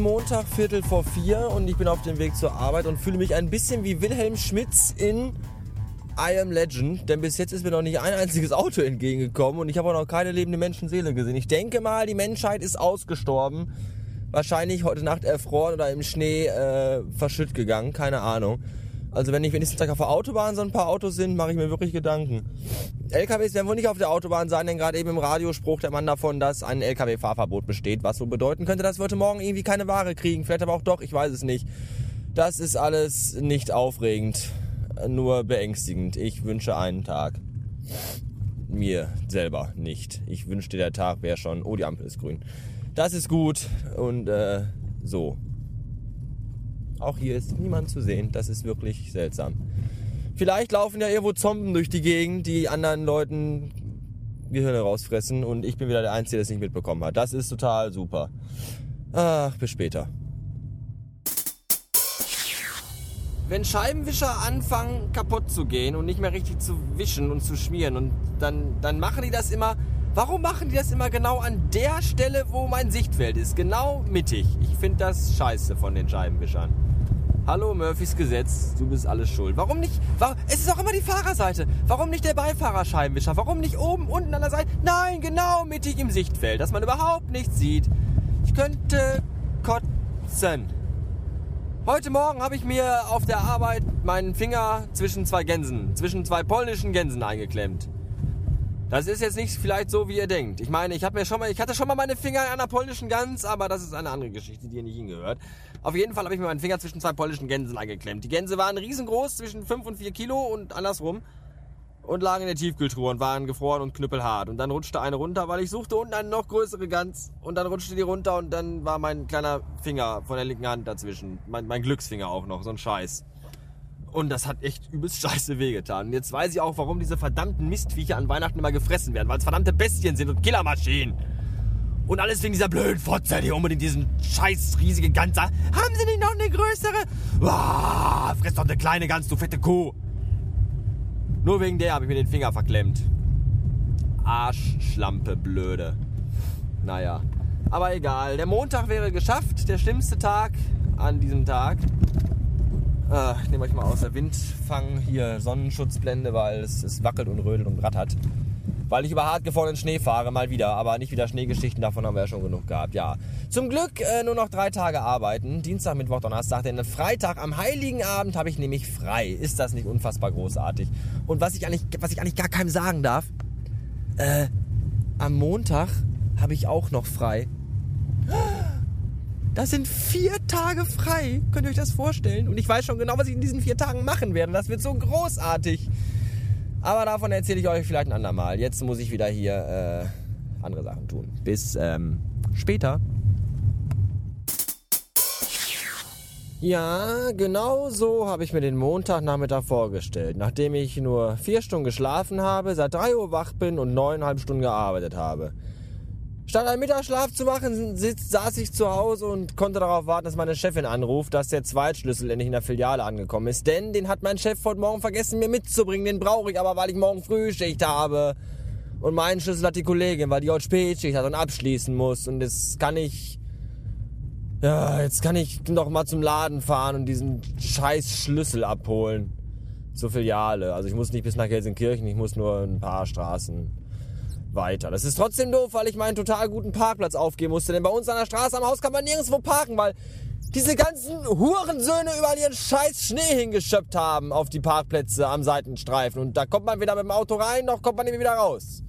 Montag Viertel vor vier und ich bin auf dem Weg zur Arbeit und fühle mich ein bisschen wie Wilhelm Schmitz in I Am Legend, denn bis jetzt ist mir noch nicht ein einziges Auto entgegengekommen und ich habe auch noch keine lebende Menschenseele gesehen. Ich denke mal, die Menschheit ist ausgestorben. Wahrscheinlich heute Nacht erfroren oder im Schnee äh, verschütt gegangen, keine Ahnung. Also wenn ich wenigstens gleich auf der Autobahn so ein paar Autos sind, mache ich mir wirklich Gedanken. LKWs werden wohl nicht auf der Autobahn sein, denn gerade eben im Radio sprach der Mann davon, dass ein LKW-Fahrverbot besteht, was so bedeuten könnte, dass wir heute Morgen irgendwie keine Ware kriegen. Vielleicht aber auch doch, ich weiß es nicht. Das ist alles nicht aufregend, nur beängstigend. Ich wünsche einen Tag. Mir selber nicht. Ich wünschte, der Tag wäre schon, oh, die Ampel ist grün. Das ist gut und äh, so. Auch hier ist niemand zu sehen. Das ist wirklich seltsam. Vielleicht laufen ja irgendwo Zomben durch die Gegend, die anderen Leuten Gehirne rausfressen und ich bin wieder der Einzige, der es nicht mitbekommen hat. Das ist total super. Ach, bis später. Wenn Scheibenwischer anfangen kaputt zu gehen und nicht mehr richtig zu wischen und zu schmieren und dann, dann machen die das immer. Warum machen die das immer genau an der Stelle, wo mein Sichtfeld ist? Genau mittig. Ich finde das scheiße von den Scheibenwischern. Hallo Murphys Gesetz, du bist alles schuld. Warum nicht? Warum, es ist auch immer die Fahrerseite. Warum nicht der Beifahrerscheibenwischer? Warum nicht oben, unten an der Seite? Nein, genau mittig im Sichtfeld, dass man überhaupt nichts sieht. Ich könnte kotzen. Heute Morgen habe ich mir auf der Arbeit meinen Finger zwischen zwei Gänsen, zwischen zwei polnischen Gänsen eingeklemmt. Das ist jetzt nicht vielleicht so, wie ihr denkt. Ich meine, ich, mir schon mal, ich hatte schon mal meine Finger in einer polnischen Gans, aber das ist eine andere Geschichte, die hier nicht hingehört. Auf jeden Fall habe ich mir meinen Finger zwischen zwei polnischen Gänsen eingeklemmt. Die Gänse waren riesengroß, zwischen 5 und 4 Kilo und andersrum. Und lagen in der Tiefkühltruhe und waren gefroren und knüppelhart. Und dann rutschte eine runter, weil ich suchte unten eine noch größere Gans. Und dann rutschte die runter und dann war mein kleiner Finger von der linken Hand dazwischen. Mein, mein Glücksfinger auch noch, so ein Scheiß. Und das hat echt übelst scheiße wehgetan. Jetzt weiß ich auch, warum diese verdammten Mistviecher an Weihnachten immer gefressen werden. Weil es verdammte Bestien sind und Killermaschinen. Und alles wegen dieser blöden Fotze, die unbedingt diesen scheiß riesige Gans. Haben Sie nicht noch eine größere? Uah, fress doch eine kleine Gans, du fette Kuh. Nur wegen der habe ich mir den Finger verklemmt. Arschschlampe, blöde. Naja. Aber egal. Der Montag wäre geschafft. Der schlimmste Tag an diesem Tag. Äh, ich nehme euch mal aus der Windfang hier Sonnenschutzblende, weil es, es wackelt und rödelt und rattert weil ich über hart Schnee fahre, mal wieder. Aber nicht wieder Schneegeschichten, davon haben wir ja schon genug gehabt, ja. Zum Glück äh, nur noch drei Tage arbeiten. Dienstag, Mittwoch, Donnerstag. Denn Freitag am Heiligen Abend habe ich nämlich frei. Ist das nicht unfassbar großartig? Und was ich eigentlich, was ich eigentlich gar keinem sagen darf, äh, am Montag habe ich auch noch frei. Das sind vier Tage frei. Könnt ihr euch das vorstellen? Und ich weiß schon genau, was ich in diesen vier Tagen machen werde. Das wird so großartig. Aber davon erzähle ich euch vielleicht ein andermal. Jetzt muss ich wieder hier äh, andere Sachen tun. Bis ähm, später. Ja, genau so habe ich mir den Montagnachmittag vorgestellt. Nachdem ich nur vier Stunden geschlafen habe, seit drei Uhr wach bin und neuneinhalb Stunden gearbeitet habe. Statt einen Mittagsschlaf zu machen, sitz, saß ich zu Hause und konnte darauf warten, dass meine Chefin anruft, dass der Zweitschlüssel endlich in der Filiale angekommen ist. Denn den hat mein Chef heute Morgen vergessen, mir mitzubringen. Den brauche ich aber, weil ich morgen Frühschicht habe. Und meinen Schlüssel hat die Kollegin, weil die heute Spätschicht hat und abschließen muss. Und jetzt kann ich... Ja, jetzt kann ich noch mal zum Laden fahren und diesen scheiß Schlüssel abholen. Zur Filiale. Also ich muss nicht bis nach Gelsenkirchen, ich muss nur ein paar Straßen weiter. Das ist trotzdem doof, weil ich meinen total guten Parkplatz aufgeben musste. Denn bei uns an der Straße am Haus kann man nirgendwo parken, weil diese ganzen Hurensöhne überall ihren scheiß Schnee hingeschöpft haben auf die Parkplätze am Seitenstreifen. Und da kommt man weder mit dem Auto rein, noch kommt man wieder raus.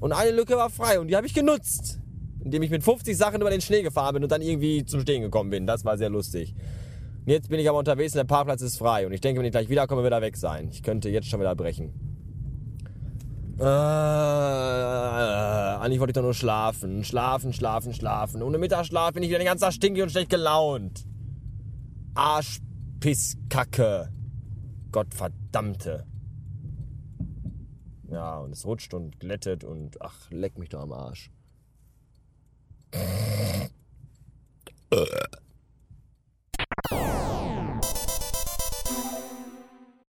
Und eine Lücke war frei und die habe ich genutzt. Indem ich mit 50 Sachen über den Schnee gefahren bin und dann irgendwie zum Stehen gekommen bin. Das war sehr lustig. jetzt bin ich aber unterwegs und der Parkplatz ist frei. Und ich denke, wenn ich gleich wiederkomme, wird er weg sein. Ich könnte jetzt schon wieder brechen. Äh, eigentlich wollte ich doch nur schlafen. Schlafen, schlafen, schlafen. Ohne Mittagsschlaf bin ich wieder den ganzen Tag stinkig und schlecht gelaunt. Arschpisskacke. Gottverdammte. Ja, und es rutscht und glättet und ach, leck mich doch am Arsch.